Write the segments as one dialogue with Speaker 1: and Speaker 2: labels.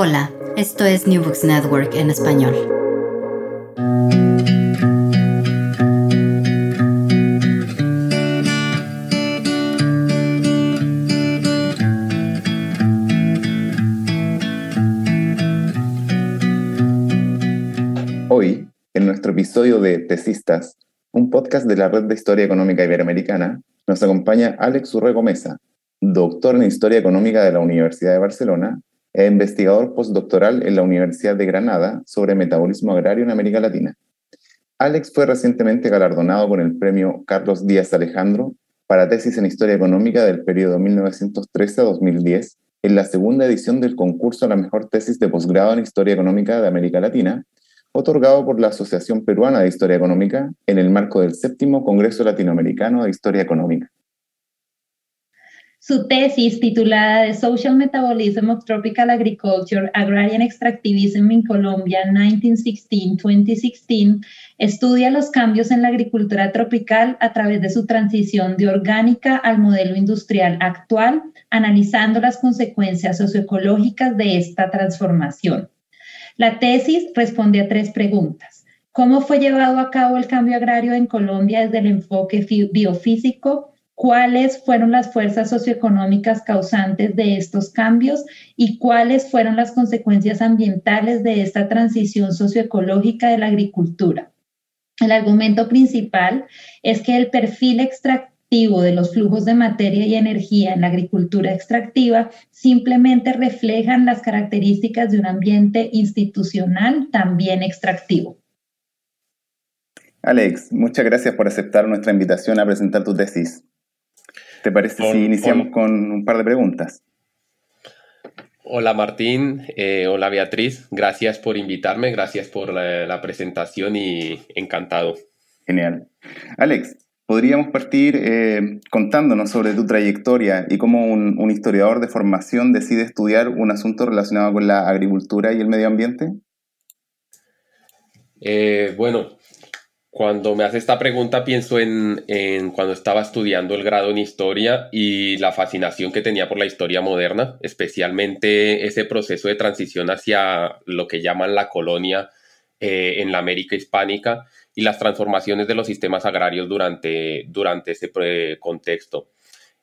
Speaker 1: Hola, esto es New Books Network en español.
Speaker 2: Hoy, en nuestro episodio de Tesistas, un podcast de la Red de Historia Económica Iberoamericana, nos acompaña Alex Urrego Mesa, doctor en Historia Económica de la Universidad de Barcelona e investigador postdoctoral en la Universidad de Granada sobre metabolismo agrario en América Latina. Alex fue recientemente galardonado con el premio Carlos Díaz Alejandro para tesis en Historia Económica del periodo 1913 a 2010 en la segunda edición del concurso a la mejor tesis de posgrado en Historia Económica de América Latina, otorgado por la Asociación Peruana de Historia Económica en el marco del séptimo Congreso Latinoamericano de Historia Económica.
Speaker 3: Su tesis, titulada The Social Metabolism of Tropical Agriculture, Agrarian Extractivism in Colombia, 1916-2016, estudia los cambios en la agricultura tropical a través de su transición de orgánica al modelo industrial actual, analizando las consecuencias socioecológicas de esta transformación. La tesis responde a tres preguntas. ¿Cómo fue llevado a cabo el cambio agrario en Colombia desde el enfoque biofísico? Cuáles fueron las fuerzas socioeconómicas causantes de estos cambios y cuáles fueron las consecuencias ambientales de esta transición socioecológica de la agricultura. El argumento principal es que el perfil extractivo de los flujos de materia y energía en la agricultura extractiva simplemente reflejan las características de un ambiente institucional también extractivo.
Speaker 2: Alex, muchas gracias por aceptar nuestra invitación a presentar tu tesis. ¿Te parece si iniciamos con un par de preguntas?
Speaker 4: Hola Martín, eh, hola Beatriz, gracias por invitarme, gracias por la, presentación y encantado.
Speaker 2: Genial. Alex, podríamos partir eh, contándonos sobre tu trayectoria y cómo un, historiador de formación decide estudiar un asunto relacionado con la agricultura y el medio ambiente.
Speaker 4: Eh, bueno, cuando me hace esta pregunta pienso en, cuando estaba estudiando el grado en historia y la fascinación que tenía por la historia moderna, especialmente ese proceso de transición hacia lo que llaman la colonia eh, en la América hispánica y las transformaciones de los sistemas agrarios durante, durante ese contexto.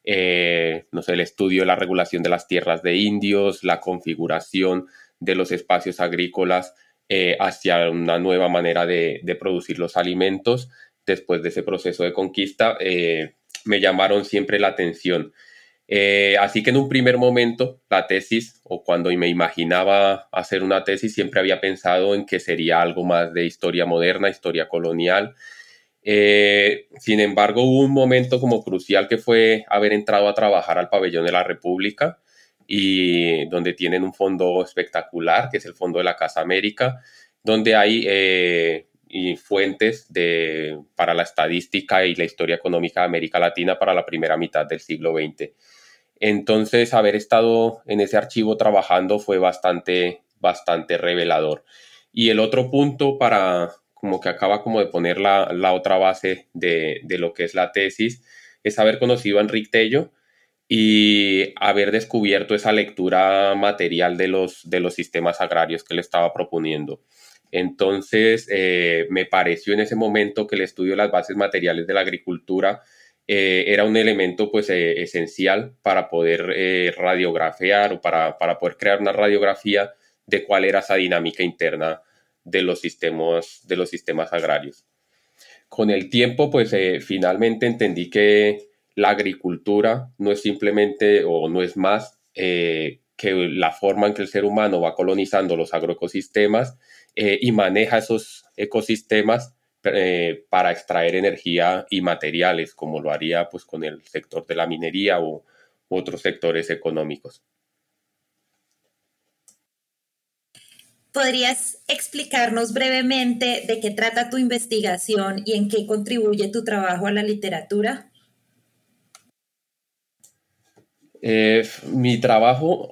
Speaker 4: Eh, no sé, el estudio de la regulación de las tierras de indios, la configuración de los espacios agrícolas, eh, hacia una nueva manera de, producir los alimentos después de ese proceso de conquista, eh, me llamaron siempre la atención. Eh, así que en un primer momento, la tesis, o cuando me imaginaba hacer una tesis, siempre había pensado en que sería algo más de historia moderna, historia colonial. sin embargo, hubo un momento como crucial que fue haber entrado a trabajar al pabellón de la República y donde tienen un fondo espectacular, que es el Fondo de la Casa América, donde hay eh, fuentes de, para la estadística y la historia económica de América Latina para la primera mitad del siglo XX. Entonces, haber estado en ese archivo trabajando fue bastante, bastante revelador. Y el otro punto para, como que acaba como de poner la, la otra base de, de, lo que es la tesis, es haber conocido a Enrique Tello, y haber descubierto esa lectura material de los, de los sistemas agrarios que le estaba proponiendo. Entonces, eh, me pareció en ese momento que el estudio de las bases materiales de la agricultura eh, era un elemento pues, eh, esencial para poder radiografiar o para, para, poder crear una radiografía de cuál era esa dinámica interna de los sistemas, de los sistemas agrarios. Con el tiempo, pues finalmente entendí que la agricultura no es simplemente o no es más eh, que la forma en que el ser humano va colonizando los agroecosistemas eh, y maneja esos ecosistemas eh, para extraer energía y materiales, como lo haría pues, con el sector de la minería u otros sectores económicos.
Speaker 3: ¿Podrías explicarnos brevemente de qué trata tu investigación y en qué contribuye tu trabajo a la literatura?
Speaker 4: Eh, mi trabajo,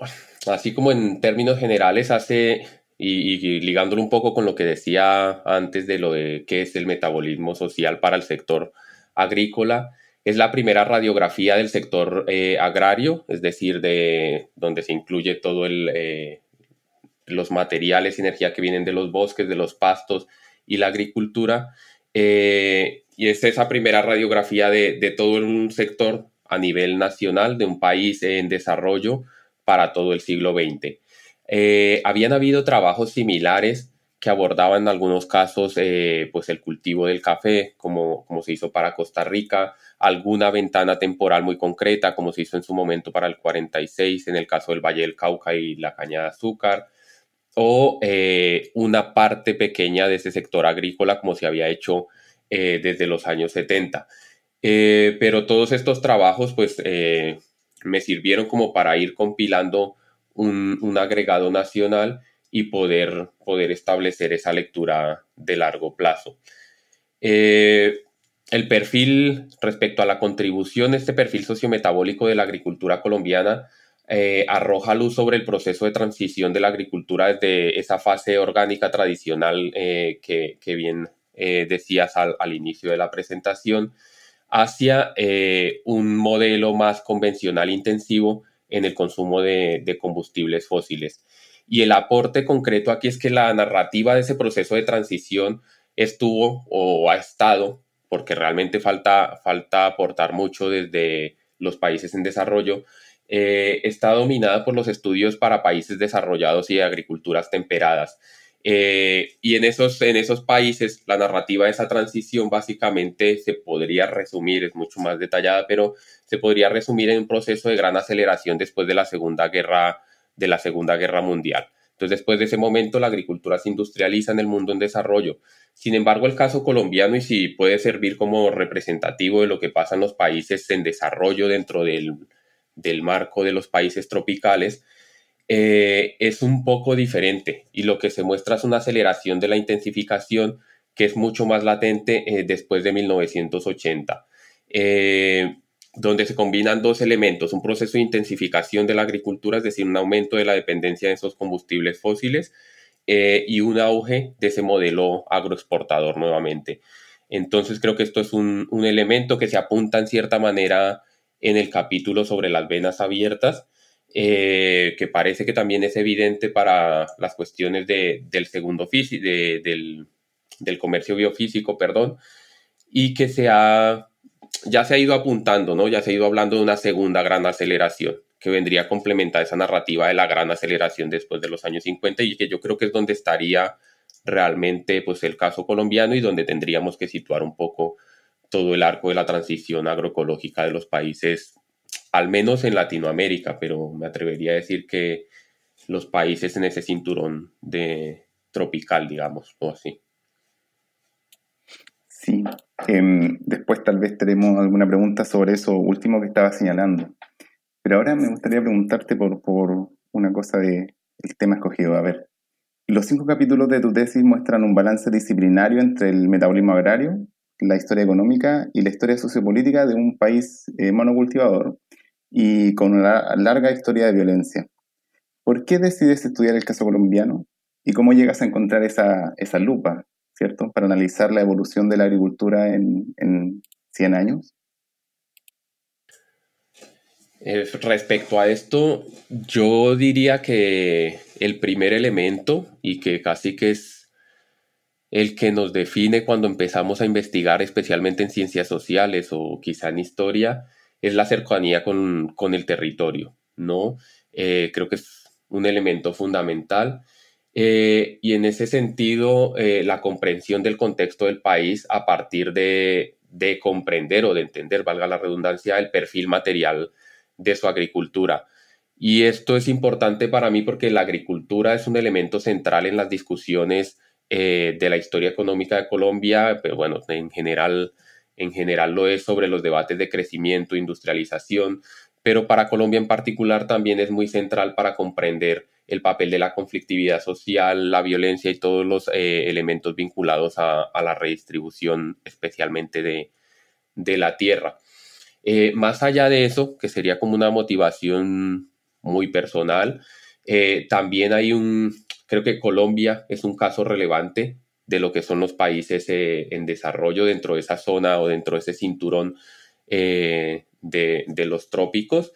Speaker 4: así como en términos generales, hace, y, ligándolo un poco con lo que decía antes de lo de qué es el metabolismo social para el sector agrícola, es la primera radiografía del sector eh, agrario, es decir, de donde se incluye todo el, eh, los materiales y energía que vienen de los bosques, de los pastos y la agricultura. Y es esa primera radiografía de, todo un sector a nivel nacional de un país en desarrollo para todo el siglo XX. Eh, habían habido trabajos similares que abordaban en algunos casos eh, pues el cultivo del café, como, como se hizo para Costa Rica, alguna ventana temporal muy concreta, como se hizo en su momento para el 46, en el caso del Valle del Cauca y la caña de azúcar, o eh, una parte pequeña de ese sector agrícola, como se había hecho desde los años 70. Pero todos estos trabajos, pues, me sirvieron como para ir compilando un, agregado nacional y poder, poder establecer esa lectura de largo plazo. Eh, el perfil respecto a la contribución, este perfil sociometabólico de la agricultura colombiana eh, arroja luz sobre el proceso de transición de la agricultura desde esa fase orgánica tradicional eh, que, bien decías al, inicio de la presentación, hacia un modelo más convencional intensivo en el consumo de, combustibles fósiles. Y el aporte concreto aquí es que la narrativa de ese proceso de transición estuvo o ha estado, porque realmente falta, falta aportar mucho desde los países en desarrollo, eh, está dominada por los estudios para países desarrollados y agriculturas temperadas. Eh, y en esos, en esos países la narrativa de esa transición básicamente se podría resumir, es mucho más detallada, pero se podría resumir en un proceso de gran aceleración después de la Segunda Guerra, de la Segunda Guerra Mundial. Entonces, después de ese momento, la agricultura se industrializa en el mundo en desarrollo. Sin embargo, el caso colombiano, y si puede servir como representativo de lo que pasa en los países en desarrollo dentro del, del marco de los países tropicales, eh, es un poco diferente y lo que se muestra es una aceleración de la intensificación que es mucho más latente eh, después de 1980, eh, donde se combinan dos elementos, un proceso de intensificación de la agricultura, es decir, un aumento de la dependencia de esos combustibles fósiles y un auge de ese modelo agroexportador nuevamente. Entonces creo que esto es un, un elemento que se apunta en cierta manera en el capítulo sobre las venas abiertas, eh, que parece que también es evidente para las cuestiones del segundo físico, del, comercio biofísico, perdón, y que se ha, ya se ha ido apuntando, ¿no? Ya se ha ido hablando de una segunda gran aceleración que vendría a complementar esa narrativa de la gran aceleración después de los años 50 y que yo creo que es donde estaría realmente pues el caso colombiano y donde tendríamos que situar un poco todo el arco de la transición agroecológica de los países al menos en Latinoamérica, pero me atrevería a decir que los países en ese cinturón de tropical, digamos, o así.
Speaker 2: Sí, em, después tal vez tenemos alguna pregunta sobre eso último que estaba señalando. Pero ahora me gustaría preguntarte por, por una cosa del tema escogido. A ver, los cinco capítulos de tu tesis muestran un balance disciplinario entre el metabolismo agrario, la historia económica y la historia sociopolítica de un país eh, monocultivador y con una larga historia de violencia. ¿Por qué decides estudiar el caso colombiano y cómo llegas a encontrar esa, esa lupa, ¿cierto?, para analizar la evolución de la agricultura en, en 100 años.
Speaker 4: Eh, respecto a esto, yo diría que el primer elemento y que casi que es el que nos define cuando empezamos a investigar, especialmente en ciencias sociales o quizá en historia, es la cercanía con, el territorio, ¿no? Eh, creo que es un elemento fundamental. Eh, y en ese sentido, eh, la comprensión del contexto del país a partir de, de, comprender o de entender, valga la redundancia, el perfil material de su agricultura. Y esto es importante para mí porque la agricultura es un elemento central en las discusiones de la historia económica de Colombia, pero bueno, en general en general lo es sobre los debates de crecimiento, industrialización, pero para Colombia en particular también es muy central para comprender el papel de la conflictividad social, la violencia y todos los eh, elementos vinculados a, la redistribución, especialmente de, la tierra. Eh, más allá de eso, que sería como una motivación muy personal, eh, también hay un, creo que Colombia es un caso relevante de lo que son los países eh, en desarrollo dentro de esa zona o dentro de ese cinturón eh, de, los trópicos.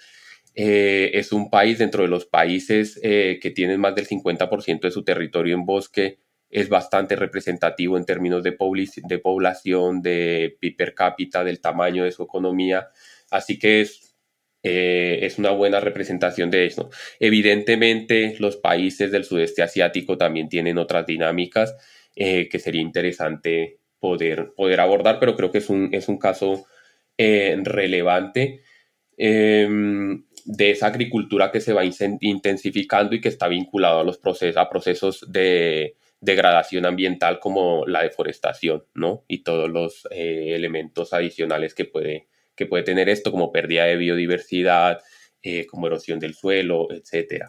Speaker 4: eh, es un país dentro de los países eh, que tienen más del 50% de su territorio en bosque, es bastante representativo en términos de, de población, de PIB per cápita, del tamaño de su economía, así que es, eh, es una buena representación de eso. Evidentemente, los países del sudeste asiático también tienen otras dinámicas que sería interesante poder, poder abordar, pero creo que es un, es un caso relevante. Em, de esa agricultura que se va intensificando y que está vinculado a los procesos, procesos de degradación ambiental como la deforestación, ¿no? Y todos los eh, elementos adicionales que puede, que puede tener esto, como pérdida de biodiversidad, eh, como erosión del suelo, etc.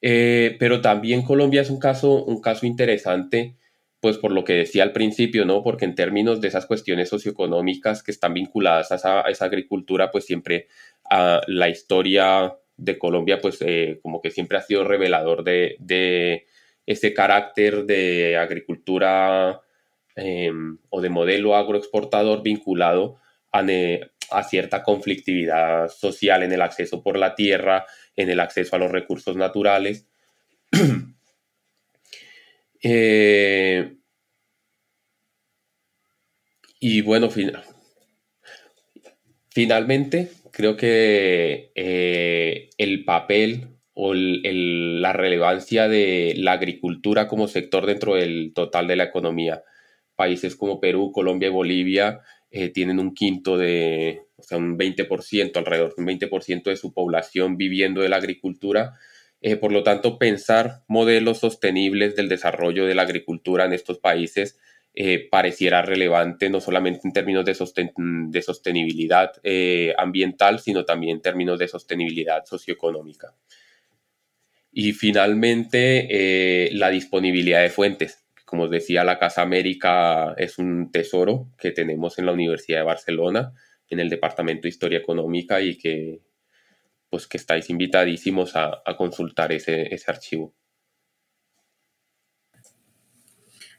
Speaker 4: Eh, pero también Colombia es un caso, un caso interesante, pues por lo que decía al principio, ¿no? Porque en términos de esas cuestiones socioeconómicas que están vinculadas a esa, a agricultura, pues siempre la historia de Colombia, pues eh, como que siempre ha sido revelador de, ese carácter de agricultura em, o de modelo agroexportador vinculado a, cierta conflictividad social en el acceso por la tierra, en el acceso a los recursos naturales. Eh, y bueno, finalmente, creo que eh, el papel o la relevancia de la agricultura como sector dentro del total de la economía. Países como Perú, Colombia y Bolivia eh, tienen un quinto de, o sea, un 20%, alrededor de un 20% de su población viviendo de la agricultura. Eh, por lo tanto, pensar modelos sostenibles del desarrollo de la agricultura en estos países eh, pareciera relevante no solamente en términos de, sostenibilidad ambiental, sino también en términos de sostenibilidad socioeconómica. Y finalmente, la disponibilidad de fuentes. Como os decía, la Casa América es un tesoro que tenemos en la Universidad de Barcelona, en el Departamento de Historia Económica y que, pues, que estáis invitadísimos a, a consultar ese, ese archivo.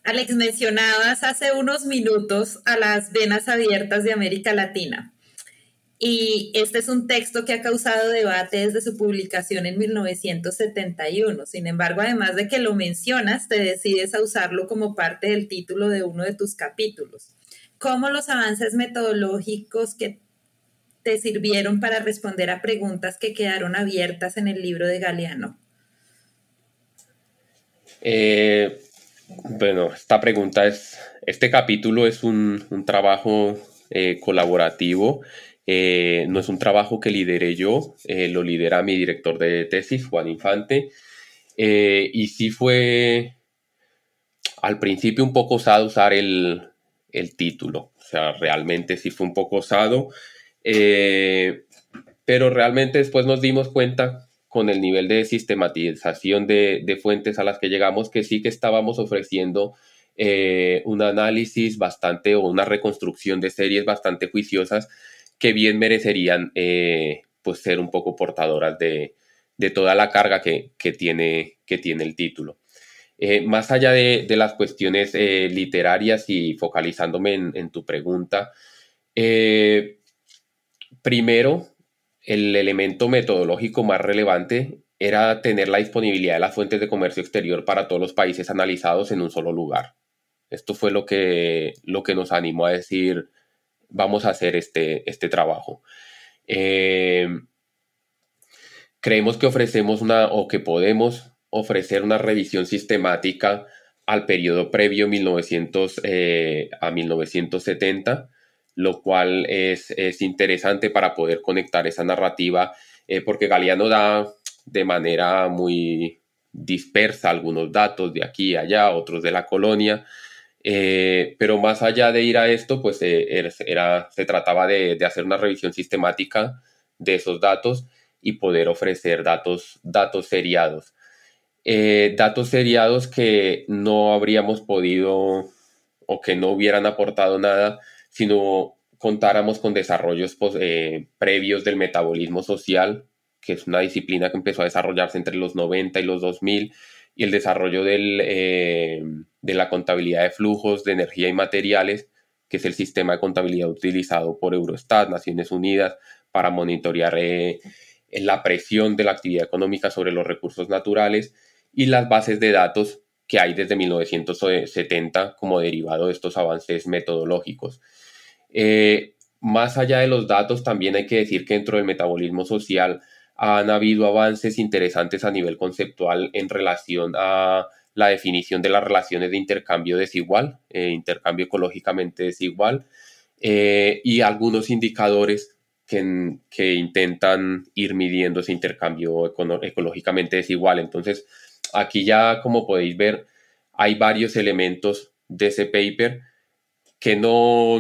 Speaker 3: Alex, mencionabas hace unos minutos a las venas abiertas de América Latina. Y este es un texto que ha causado debate desde su publicación en 1971. Sin embargo, además de que lo mencionas, te decides a usarlo como parte del título de uno de tus capítulos. ¿Cómo los avances metodológicos que te sirvieron para responder a preguntas que quedaron abiertas en el libro de Galeano?
Speaker 4: Eh, bueno, esta pregunta es, este capítulo es un, trabajo eh, colaborativo, eh, no es un trabajo que lidere yo, eh, lo lidera mi director de tesis, Juan Infante, y sí fue al principio un poco osado usar el, el título, o sea, realmente sí fue un poco osado, pero realmente después nos dimos cuenta con el nivel de sistematización de, fuentes a las que llegamos, que sí que estábamos ofreciendo eh, un análisis bastante o una reconstrucción de series bastante juiciosas que bien merecerían eh, pues ser un poco portadoras de, toda la carga que, tiene, que tiene el título. Eh, más allá de, las cuestiones literarias y focalizándome en tu pregunta, primero, el elemento metodológico más relevante era tener la disponibilidad de las fuentes de comercio exterior para todos los países analizados en un solo lugar. Esto fue lo que, lo que nos animó a decir, vamos a hacer este, este trabajo. Eh, creemos que ofrecemos una o que podemos ofrecer una revisión sistemática al periodo previo 1900, eh, a 1970 lo cual es, interesante para poder conectar esa narrativa, eh, porque Galeano da de manera muy dispersa algunos datos de aquí y allá, otros de la colonia, eh, pero más allá de ir a esto, pues eh, era, se trataba de, hacer una revisión sistemática de esos datos y poder ofrecer datos, datos seriados. datos seriados que no habríamos podido o que no hubieran aportado nada sino contáramos con desarrollos pues, eh, previos del metabolismo social, que es una disciplina que empezó a desarrollarse entre los 90 y los 2000, y el desarrollo eh, de la contabilidad de flujos de energía y materiales, que es el sistema de contabilidad utilizado por Eurostat, Naciones Unidas, para monitorear eh, la presión de la actividad económica sobre los recursos naturales y las bases de datos que hay desde 1970 como derivado de estos avances metodológicos. Eh, más allá de los datos, también hay que decir que dentro del metabolismo social han habido avances interesantes a nivel conceptual en relación a la definición de las relaciones de intercambio desigual, eh, intercambio ecológicamente desigual, eh, y algunos indicadores que, que, intentan ir midiendo ese intercambio ecológicamente desigual. Entonces, aquí ya, como podéis ver, hay varios elementos de ese paper que no,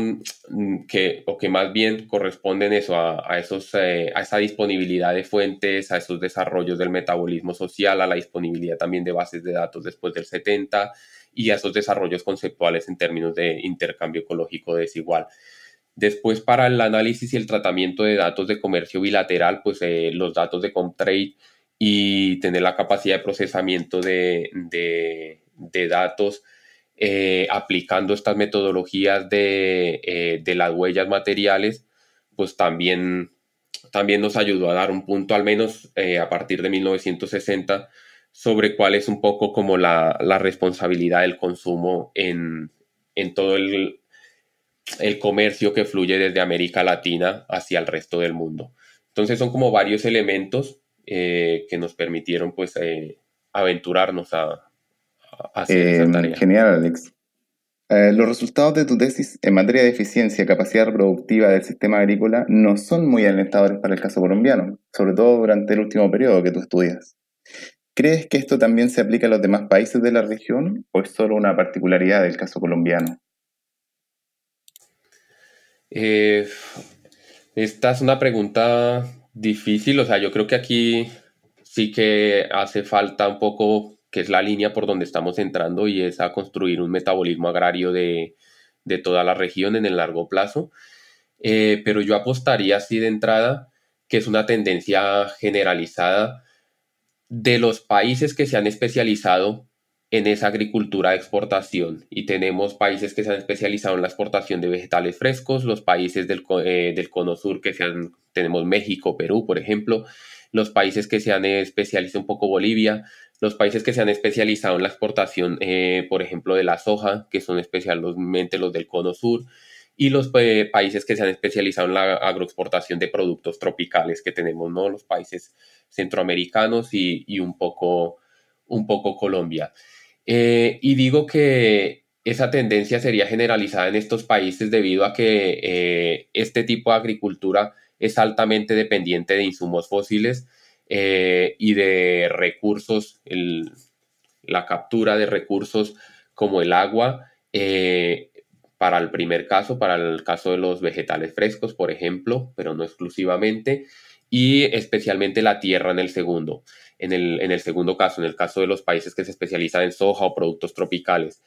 Speaker 4: que, o que más bien corresponden eso a, esos, eh, a esa disponibilidad de fuentes, a esos desarrollos del metabolismo social, a la disponibilidad también de bases de datos después del 70 y a esos desarrollos conceptuales en términos de intercambio ecológico desigual. Después, para el análisis y el tratamiento de datos de comercio bilateral, pues eh, los datos de Comtrade y tener la capacidad de procesamiento de, de datos eh, aplicando estas metodologías eh, de, las huellas materiales, pues también, también nos ayudó a dar un punto, al menos eh, a partir de 1960, sobre cuál es un poco como la, responsabilidad del consumo en, todo el, el, comercio que fluye desde América Latina hacia el resto del mundo. Entonces son como varios elementos que nos permitieron pues aventurarnos a,
Speaker 2: eh, genial, Alex. Eh, los resultados de tu tesis en materia de eficiencia y capacidad reproductiva del sistema agrícola no son muy alentadores para el caso colombiano, sobre todo durante el último periodo que tú estudias. ¿Crees que esto también se aplica a los demás países de la región o es solo una particularidad del caso colombiano?
Speaker 4: Eh, esta es una pregunta difícil, o sea, yo creo que aquí sí que hace falta un poco que es la línea por donde estamos entrando y es a construir un metabolismo agrario de, toda la región en el largo plazo. Eh, pero yo apostaría así de entrada que es una tendencia generalizada de los países que se han especializado en esa agricultura de exportación y tenemos países que se han especializado en la exportación de vegetales frescos, los países del, eh, del cono sur que se han, tenemos México, Perú, por ejemplo, los países que se han especializado un poco Bolivia, los países que se han especializado en la exportación, eh, por ejemplo, de la soja, que son especialmente los del cono sur, y los eh, países que se han especializado en la agroexportación de productos tropicales que tenemos, ¿no? Los países centroamericanos y, un, poco, un poco Colombia. Eh, y digo que esa tendencia sería generalizada en estos países debido a que este tipo de agricultura es altamente dependiente de insumos fósiles eh, y de recursos, la captura de recursos como el agua, eh, para el primer caso, para el caso de los vegetales frescos, por ejemplo, pero no exclusivamente, y especialmente la tierra en el segundo. En el, en el segundo caso, en el caso de los países que se especializan en soja o productos tropicales.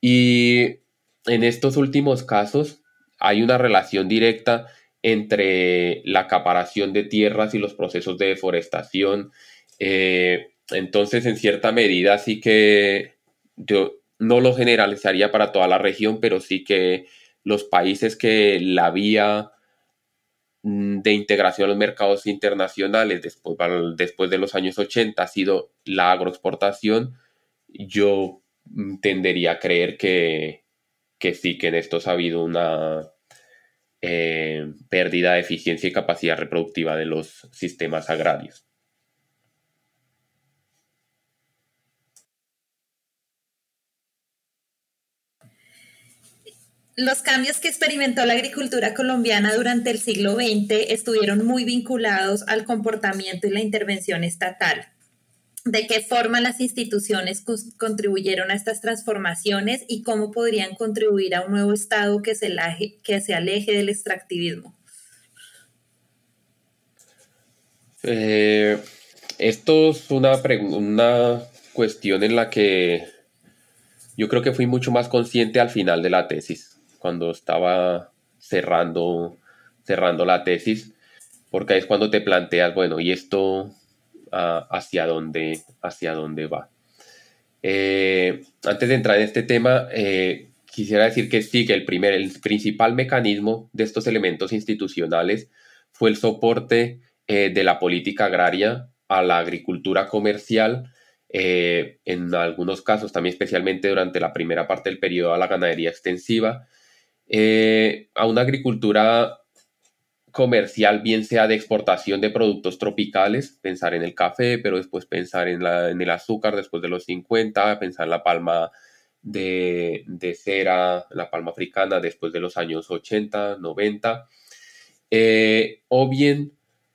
Speaker 4: Y en estos últimos casos hay una relación directa entre la acaparación de tierras y los procesos de deforestación. Eh, entonces, en cierta medida, sí que yo no lo generalizaría para toda la región, pero sí que los países que la vía mm, de integración a los mercados internacionales después, de los años 80 ha sido la agroexportación, yo mm, tendería a creer que, que sí, que en estos ha habido una, eh, pérdida de eficiencia y capacidad reproductiva de los sistemas agrarios.
Speaker 3: Los cambios que experimentó la agricultura colombiana durante el siglo XX estuvieron muy vinculados al comportamiento y la intervención estatal de qué forma las instituciones contribuyeron a estas transformaciones y cómo podrían contribuir a un nuevo Estado que se, aleje, que se aleje del extractivismo.
Speaker 4: Eh, esto es una, una cuestión en la que yo creo que fui mucho más consciente al final de la tesis, cuando estaba cerrando, cerrando la tesis, porque es cuando te planteas, bueno, ¿y esto hacia, dónde, hacia dónde va. Eh, antes de entrar en este tema, eh, quisiera decir que sí, que el, primer, el principal mecanismo de estos elementos institucionales fue el soporte de la política agraria a la agricultura comercial, en algunos casos también especialmente durante la primera parte del periodo a la ganadería extensiva, a una agricultura comercial, bien sea de exportación de productos tropicales, pensar en el café, pero después pensar en, la, en el azúcar después de los 50, pensar en la palma de, cera, la palma africana después de los años 80, 90, eh, o bien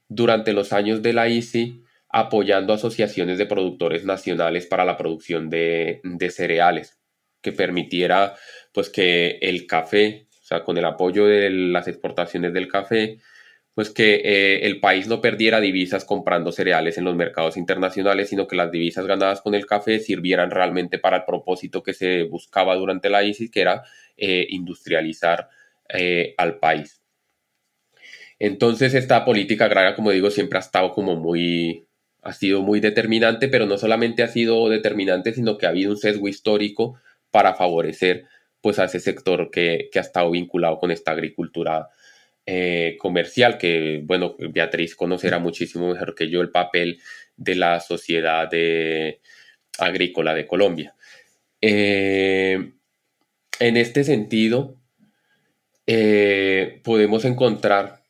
Speaker 4: durante los años de la ICI apoyando asociaciones de productores nacionales para la producción de, de cereales, que permitiera pues que el café o sea, con el apoyo de las exportaciones del café, pues que eh, el país no perdiera divisas comprando cereales en los mercados internacionales, sino que las divisas ganadas con el café sirvieran realmente para el propósito que se buscaba durante la ISIS, que era eh, industrializar eh, al país. Entonces esta política agraria, como digo, siempre ha estado como muy, ha sido muy determinante, pero no solamente ha sido determinante, sino que ha habido un sesgo histórico para favorecer pues a ese sector que, ha estado vinculado con esta agricultura eh, comercial, que bueno, Beatriz conocerá muchísimo mejor que yo el papel de la sociedad agrícola de Colombia. Eh, en este sentido, eh, podemos encontrar,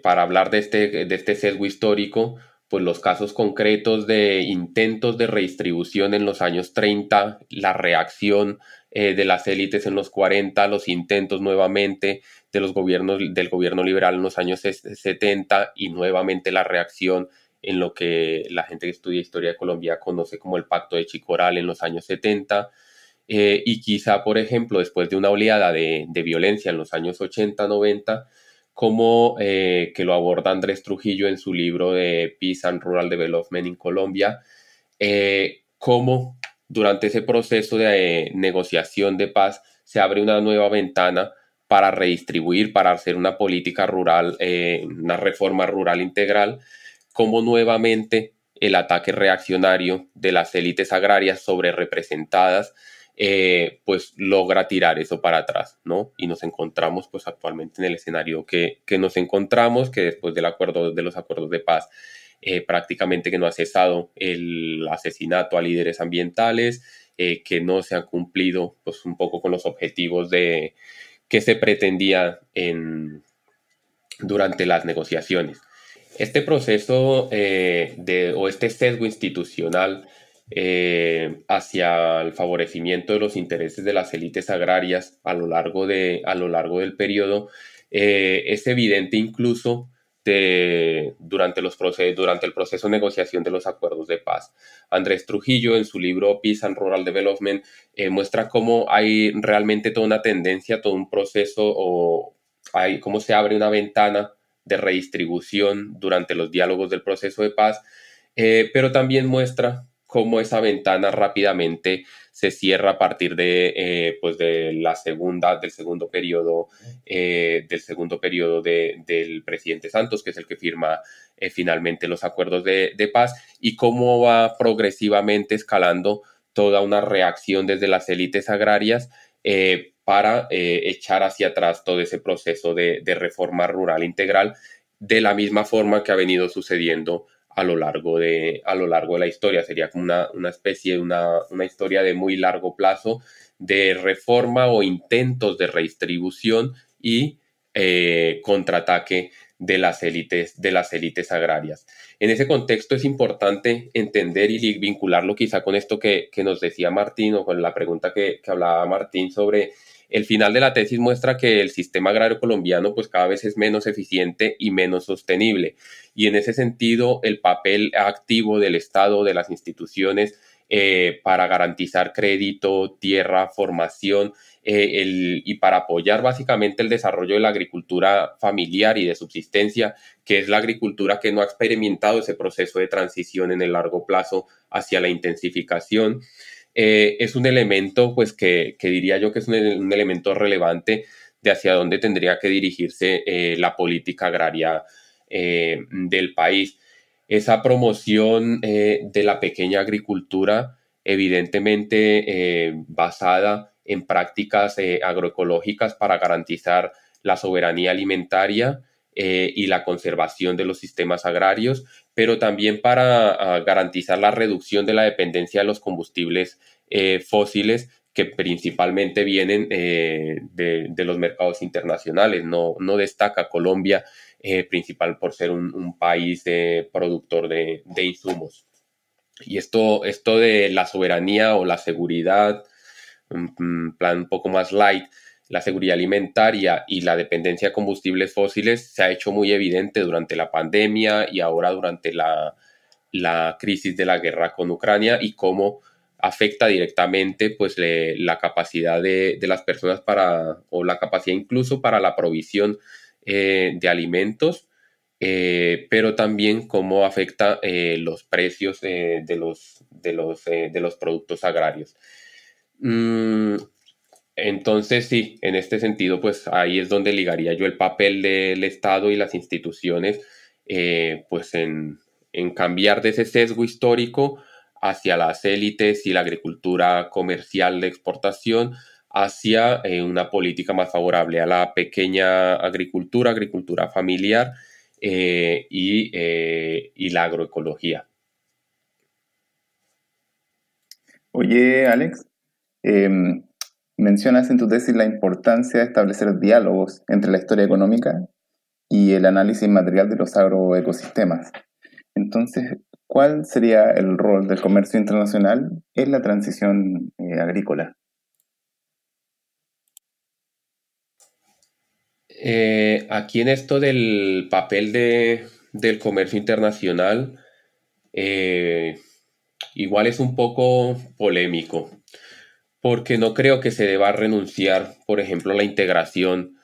Speaker 4: para hablar de este, de este sesgo histórico, pues los casos concretos de intentos de redistribución en los años 30, la reacción eh, de las élites en los 40, los intentos nuevamente de los gobiernos, del gobierno liberal en los años 70 y nuevamente la reacción en lo que la gente que estudia historia de Colombia conoce como el pacto de Chicoral en los años 70. Eh, y quizá, por ejemplo, después de una oleada de, violencia en los años 80, 90, como eh, que lo aborda Andrés Trujillo en su libro de Peace and Rural Development en Colombia, cómo durante ese proceso de eh, negociación de paz se abre una nueva ventana para redistribuir, para hacer una política rural, eh, una reforma rural integral, como nuevamente el ataque reaccionario de las élites agrarias sobre representadas, eh, pues logra tirar eso para atrás, ¿no? Y nos encontramos pues actualmente en el escenario que, que nos encontramos, que después del acuerdo, de los acuerdos de paz eh, prácticamente que no ha cesado el asesinato a líderes ambientales, eh, que no se han cumplido pues, un poco con los objetivos de, que se pretendía en, durante las negociaciones. Este proceso eh, de, o este sesgo institucional hacia el favorecimiento de los intereses de las élites agrarias a lo largo, de, a lo largo del periodo es evidente incluso durante, los durante el proceso de negociación de los acuerdos de paz. Andrés Trujillo, en su libro Peace and Rural Development, eh, muestra cómo hay realmente toda una tendencia, todo un proceso o hay, cómo se abre una ventana de redistribución durante los diálogos del proceso de paz, eh, pero también muestra cómo esa ventana rápidamente se cierra a partir de, eh, pues de la segunda, del segundo periodo, eh, del segundo periodo del presidente Santos, que es el que firma eh, finalmente los acuerdos de, paz, y cómo va progresivamente escalando toda una reacción desde las élites agrarias para echar hacia atrás todo ese proceso de, de reforma rural integral, de la misma forma que ha venido sucediendo a lo largo de, a lo largo de la historia. Sería como una, una especie de una, una, historia de muy largo plazo de reforma o intentos de redistribución y eh, contraataque de las élites de las élites agrarias. En ese contexto es importante entender y vincularlo quizá con esto que, que nos decía Martín o con la pregunta que, que hablaba Martín sobre el final de la tesis muestra que el sistema agrario colombiano pues cada vez es menos eficiente y menos sostenible. Y en ese sentido, el papel activo del Estado, de las instituciones, eh, para garantizar crédito, tierra, formación eh, y para apoyar básicamente el desarrollo de la agricultura familiar y de subsistencia, que es la agricultura que no ha experimentado ese proceso de transición en el largo plazo hacia la intensificación. Eh, es un elemento, pues, que, diría yo que es un, elemento relevante de hacia dónde tendría que dirigirse eh, la política agraria eh, del país. Esa promoción de la pequeña agricultura, evidentemente basada en prácticas agroecológicas para garantizar la soberanía alimentaria, eh, y la conservación de los sistemas agrarios, pero también para ah, garantizar la reducción de la dependencia de los combustibles eh, fósiles que principalmente vienen eh, de, los mercados internacionales. No, destaca Colombia principal por ser un, país productor de, de, insumos. Y esto, esto de la soberanía o la seguridad, un plan un poco más light, la seguridad alimentaria y la dependencia de combustibles fósiles se ha hecho muy evidente durante la pandemia y ahora durante la, crisis de la guerra con Ucrania y cómo afecta directamente pues la capacidad de, las personas para o la capacidad incluso para la provisión eh, de alimentos eh, pero también cómo afecta eh, los precios de, los, de, los, de los productos agrarios. Mm, entonces, sí, en este sentido, pues ahí es donde ligaría yo el papel del Estado y las instituciones, eh, pues en, cambiar de ese sesgo histórico hacia las élites y la agricultura comercial de exportación, hacia eh, una política más favorable a la pequeña agricultura, agricultura familiar eh, y, la agroecología.
Speaker 2: Oye, Alex, em, Mencionas en tu tesis la importancia de establecer diálogos entre la historia económica y el análisis material de los agroecosistemas. Entonces, ¿cuál sería el rol del comercio internacional en la transición eh, agrícola?
Speaker 4: Eh, aquí en esto del papel del comercio internacional, eh, igual es un poco polémico porque no creo que se deba renunciar, por ejemplo, a la integración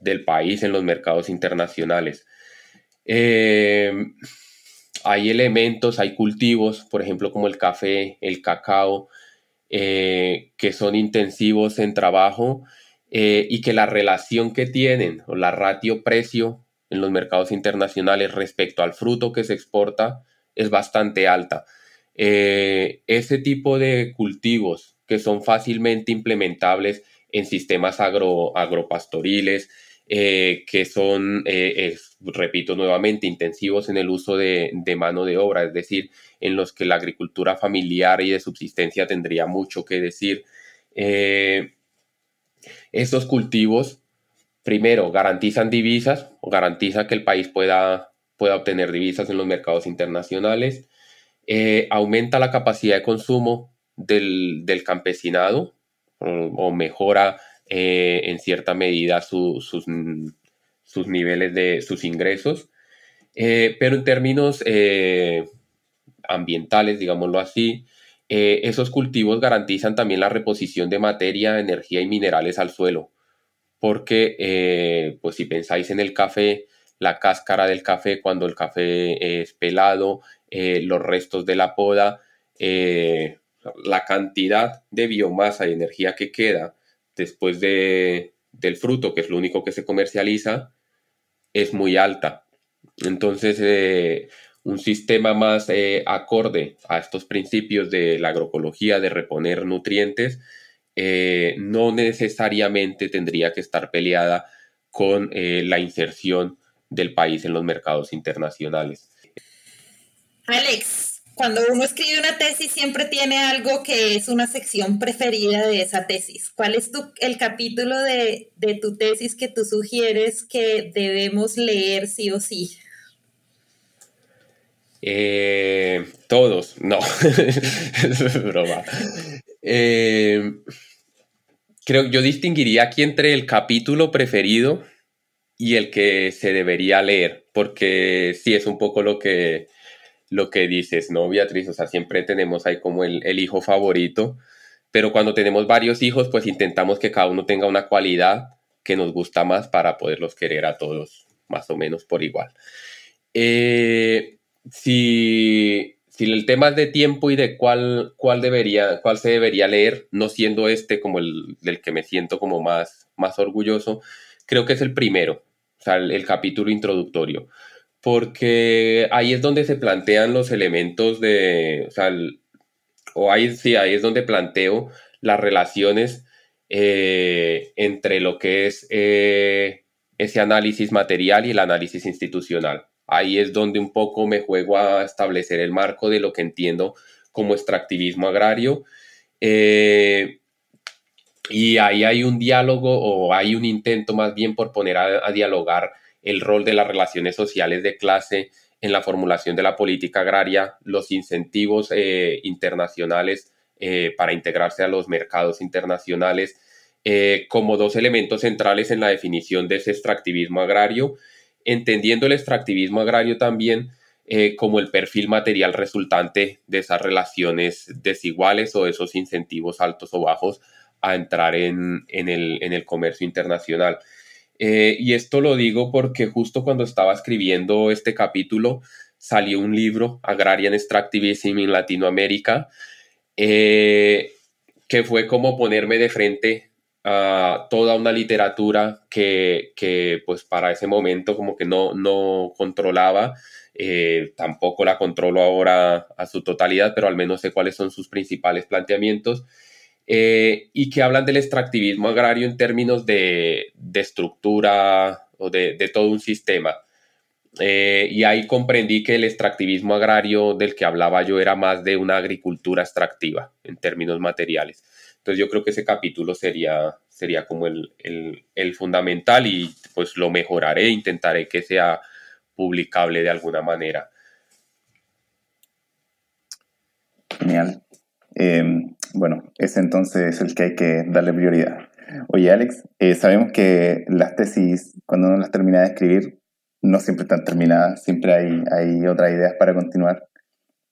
Speaker 4: del país en los mercados internacionales. Eh, hay elementos, hay cultivos, por ejemplo, como el café, el cacao, eh, que son intensivos en trabajo eh, y que la relación que tienen o la ratio precio en los mercados internacionales respecto al fruto que se exporta es bastante alta. Eh, ese tipo de cultivos que son fácilmente implementables en sistemas agro, agropastoriles, eh, que son, eh, repito nuevamente, intensivos en el uso de, mano de obra, es decir, en los que la agricultura familiar y de subsistencia tendría mucho que decir. estos cultivos, primero, garantizan divisas o garantiza que el país pueda, pueda obtener divisas en los mercados internacionales. Eh, aumenta la capacidad de consumo del, campesinado o, mejora eh, en cierta medida sus, sus, niveles de sus ingresos. Eh, pero en términos ambientales, digámoslo así, esos cultivos garantizan también la reposición de materia, energía y minerales al suelo. Porque, pues si pensáis en el café, la cáscara del café cuando el café es pelado eh, los restos de la poda, eh, la cantidad de biomasa y energía que queda después de, del fruto, que es lo único que se comercializa, es muy alta. Entonces, eh, un sistema más acorde a estos principios de la agroecología, de reponer nutrientes, no necesariamente tendría que estar peleada con la inserción del país en los mercados internacionales.
Speaker 3: Alex, cuando uno escribe una tesis siempre tiene algo que es una sección preferida de esa tesis. ¿Cuál es tu, el capítulo de, tu tesis que tú sugieres que debemos leer sí o sí?
Speaker 4: Eh, todos, no, es broma. Eh, creo yo distinguiría aquí entre el capítulo preferido y el que se debería leer, porque sí es un poco lo que, lo que dices, ¿no, Beatriz? O sea, siempre tenemos ahí como el, hijo favorito, pero cuando tenemos varios hijos, pues intentamos que cada uno tenga una cualidad que nos gusta más para poderlos querer a todos más o menos por igual. Eh, si, el tema es de tiempo y de cuál, cuál, debería, cuál se debería leer, no siendo este como el del que me siento como más, más orgulloso, creo que es el primero, o sea, el capítulo introductorio porque ahí es donde se plantean los elementos de, o ahí sí, ahí es donde planteo las relaciones eh, entre lo que es, eh, ese análisis material y el análisis institucional. Ahí es donde un poco me juego a establecer el marco de lo que entiendo como extractivismo agrario. Eh, y ahí hay un diálogo o hay un intento más bien por poner a, dialogar el rol de las relaciones sociales de clase en la formulación de la política agraria, los incentivos eh, internacionales eh, para integrarse a los mercados internacionales, como dos elementos centrales en la definición de ese extractivismo agrario entendiendo el extractivismo agrario también eh, como el perfil material resultante de esas relaciones desiguales o esos incentivos altos o bajos a entrar en, el, comercio internacional. Eh, y esto lo digo porque justo cuando estaba escribiendo este capítulo salió un libro, Agrarian Extractivism en Latinoamérica, eh, que fue como ponerme de frente toda una literatura que, pues para ese momento como que no, no controlaba, eh, tampoco la controlo ahora a su totalidad, pero al menos sé cuáles son sus principales planteamientos. Eh, y que hablan del extractivismo agrario en términos de, estructura o de, todo un sistema. Eh, y ahí comprendí que el extractivismo agrario del que hablaba yo era más de una agricultura extractiva en términos materiales. Entonces yo creo que ese capítulo sería, sería como el, fundamental y pues lo mejoraré, intentaré que sea publicable de alguna manera.
Speaker 2: Genial. Em, bueno, ese entonces es el que hay que darle prioridad. Oye, Alex, eh, sabemos que las tesis, cuando uno las termina de escribir, no siempre están terminadas, siempre hay, hay otras ideas para continuar.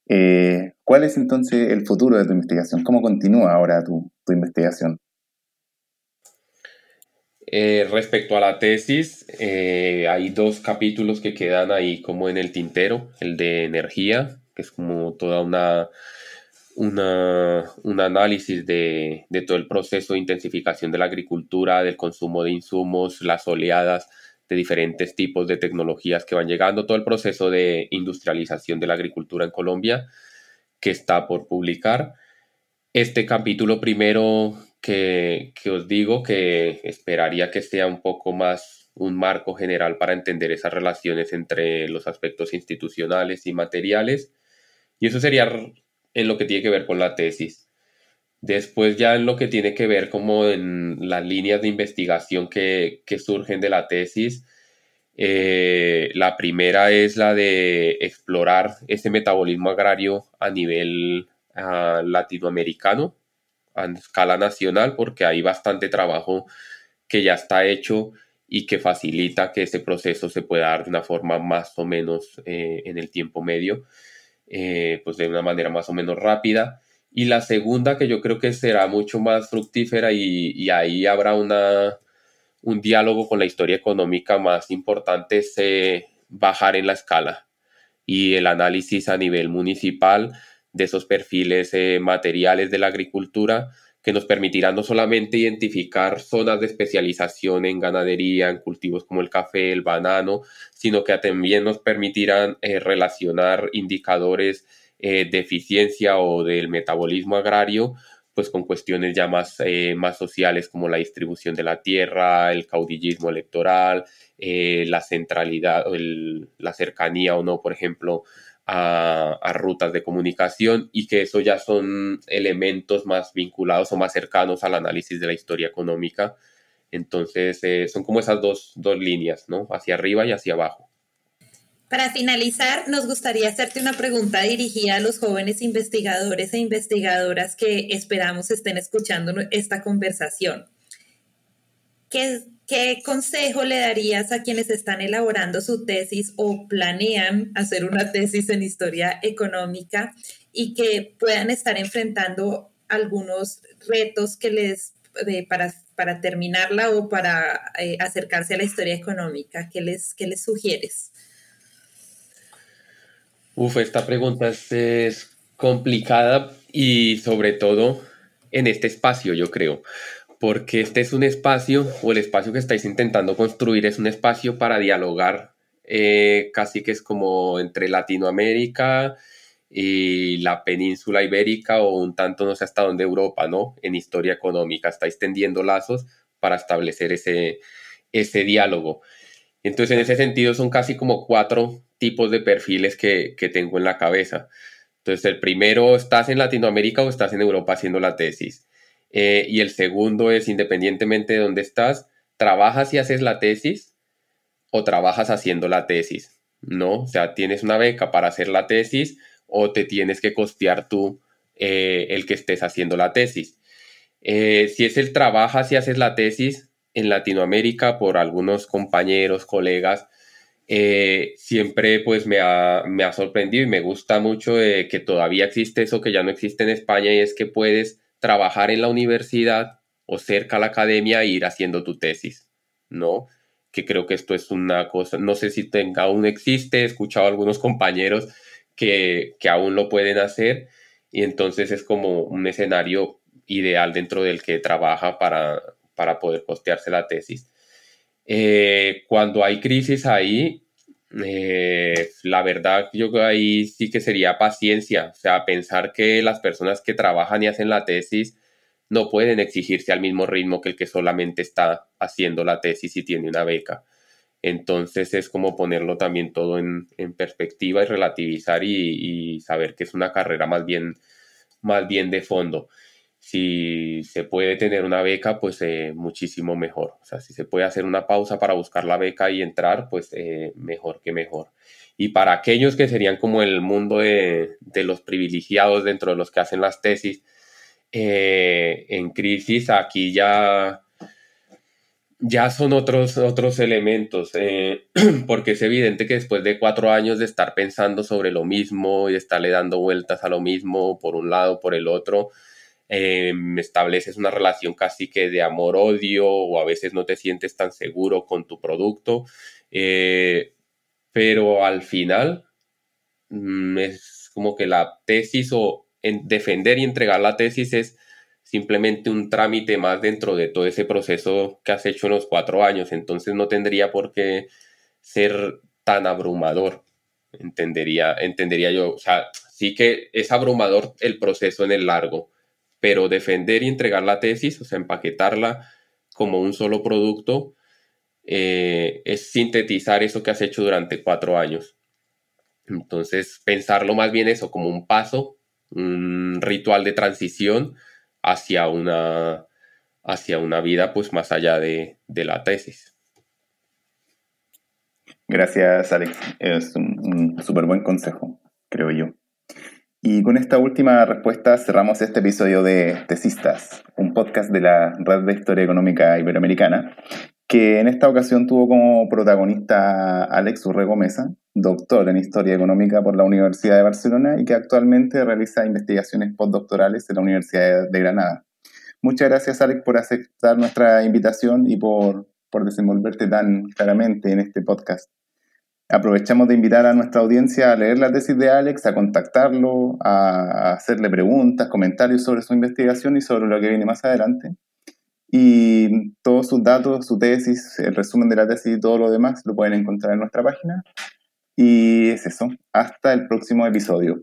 Speaker 2: Eh, ¿Cuál es entonces el futuro de tu investigación? ¿Cómo continúa ahora tu, investigación?
Speaker 4: Eh, respecto a la tesis, hay dos capítulos que quedan ahí como en el tintero, el de energía, que es como toda una, un análisis de, de, todo el proceso de intensificación de la agricultura, del consumo de insumos, las oleadas de diferentes tipos de tecnologías que van llegando, todo el proceso de industrialización de la agricultura en Colombia que está por publicar. Este capítulo primero que, os digo que esperaría que sea un poco más un marco general para entender esas relaciones entre los aspectos institucionales y materiales. Y eso sería en lo que tiene que ver con la tesis. Después ya en lo que tiene que ver como en las líneas de investigación que, que surgen de la tesis, eh, la primera es la de explorar ese metabolismo agrario a nivel ah, latinoamericano, a escala nacional, porque hay bastante trabajo que ya está hecho y que facilita que ese proceso se pueda dar de una forma más o menos eh, en el tiempo medio, eh, pues de una manera más o menos rápida. Y la segunda, que yo creo que será mucho más fructífera y ahí habrá una, un diálogo con la historia económica más importante es eh, bajar en la escala y el análisis a nivel municipal de esos perfiles eh, materiales de la agricultura que nos permitirán no solamente identificar zonas de especialización en ganadería, en cultivos como el café, el banano, sino que también nos permitirán eh, relacionar indicadores de eficiencia o del metabolismo agrario pues con cuestiones ya más, eh, más sociales como la distribución de la tierra, el caudillismo electoral, eh, la centralidad, la cercanía o no, por ejemplo, a, rutas de comunicación y que eso ya son elementos más vinculados o más cercanos al análisis de la historia económica. Entonces, eh, son como esas dos, dos líneas, ¿no? Hacia arriba y hacia abajo.
Speaker 3: Para finalizar, nos gustaría hacerte una pregunta dirigida a los jóvenes investigadores e investigadoras que esperamos estén escuchando esta conversación. ¿Qué, consejo le darías a quienes están elaborando su tesis o planean hacer una tesis en historia económica y que puedan estar enfrentando algunos retos que les para, terminarla o para eh, acercarse a la historia económica? ¿Qué les, qué les sugieres?
Speaker 4: Uf, esta pregunta es, complicada y sobre todo en este espacio, yo creo, porque este es un espacio o el espacio que estáis intentando construir es un espacio para dialogar eh, casi que es como entre Latinoamérica y la península ibérica o un tanto no sé hasta dónde Europa, ¿no? En historia económica, estáis tendiendo lazos para establecer ese, ese diálogo. Entonces, en ese sentido, son casi como cuatro tipos de perfiles que, que tengo en la cabeza. Entonces, el primero, ¿estás en Latinoamérica o estás en Europa haciendo la tesis? Eh, y el segundo es, independientemente de dónde estás, ¿trabajas y haces la tesis o trabajas haciendo la tesis? ¿No? O sea, tienes una beca para hacer la tesis o te tienes que costear tú eh, el que estés haciendo la tesis. Eh, si es el trabajas y haces la tesis en Latinoamérica por algunos compañeros, colegas, siempre pues me ha, me ha, sorprendido y me gusta mucho que todavía existe eso que ya no existe en España y es que puedes trabajar en la universidad o cerca a la academia e ir haciendo tu tesis, ¿no? Que creo que esto es una cosa, no sé si tenga, aún existe, he escuchado a algunos compañeros que, que aún lo pueden hacer y entonces es como un escenario ideal dentro del que trabaja para, para poder postearse la tesis. Eh, cuando hay crisis ahí, eh, la verdad yo ahí sí que sería paciencia, o sea, pensar que las personas que trabajan y hacen la tesis no pueden exigirse al mismo ritmo que el que solamente está haciendo la tesis y tiene una beca. Entonces es como ponerlo también todo en, perspectiva y relativizar y, saber que es una carrera más bien, más bien de fondo. Si se puede tener una beca, pues eh, muchísimo mejor. O sea, si se puede hacer una pausa para buscar la beca y entrar, pues eh, mejor que mejor. Y para aquellos que serían como el mundo de, los privilegiados dentro de los que hacen las tesis, eh, en crisis, aquí ya ya son otros, otros elementos, porque es evidente que después de cuatro años de estar pensando sobre lo mismo y de estarle dando vueltas a lo mismo por un lado, por el otro, eh, estableces una relación casi que de amor-odio o a veces no te sientes tan seguro con tu producto, eh, pero al final mm, es como que la tesis o en defender y entregar la tesis es simplemente un trámite más dentro de todo ese proceso que has hecho en los cuatro años. Entonces no tendría por qué ser tan abrumador, entendería, entendería yo. O sea, sí que es abrumador el proceso en el largo, pero defender y entregar la tesis, o sea, empaquetarla como un solo producto, eh, es sintetizar eso que has hecho durante cuatro años. Entonces, pensarlo más bien eso como un paso, un ritual de transición hacia una, hacia una vida pues más allá de, la tesis.
Speaker 2: Gracias, Alex. Es un, súper buen consejo, creo yo. Y con esta última respuesta cerramos este episodio de Tesistas, un podcast de la Red de Historia Económica Iberoamericana, que en esta ocasión tuvo como protagonista Alex Urrego Mesa, doctor en Historia Económica por la Universidad de Barcelona y que actualmente realiza investigaciones postdoctorales en la Universidad de Granada. Muchas gracias, Alex, por aceptar nuestra invitación y por, por desenvolverte tan claramente en este podcast. Aprovechamos de invitar a nuestra audiencia a leer la tesis de Alex, a contactarlo, a hacerle preguntas, comentarios sobre su investigación y sobre lo que viene más adelante. Y todos sus datos, su tesis, el resumen de la tesis y todo lo demás lo pueden encontrar en nuestra página y es eso. Hasta el próximo episodio.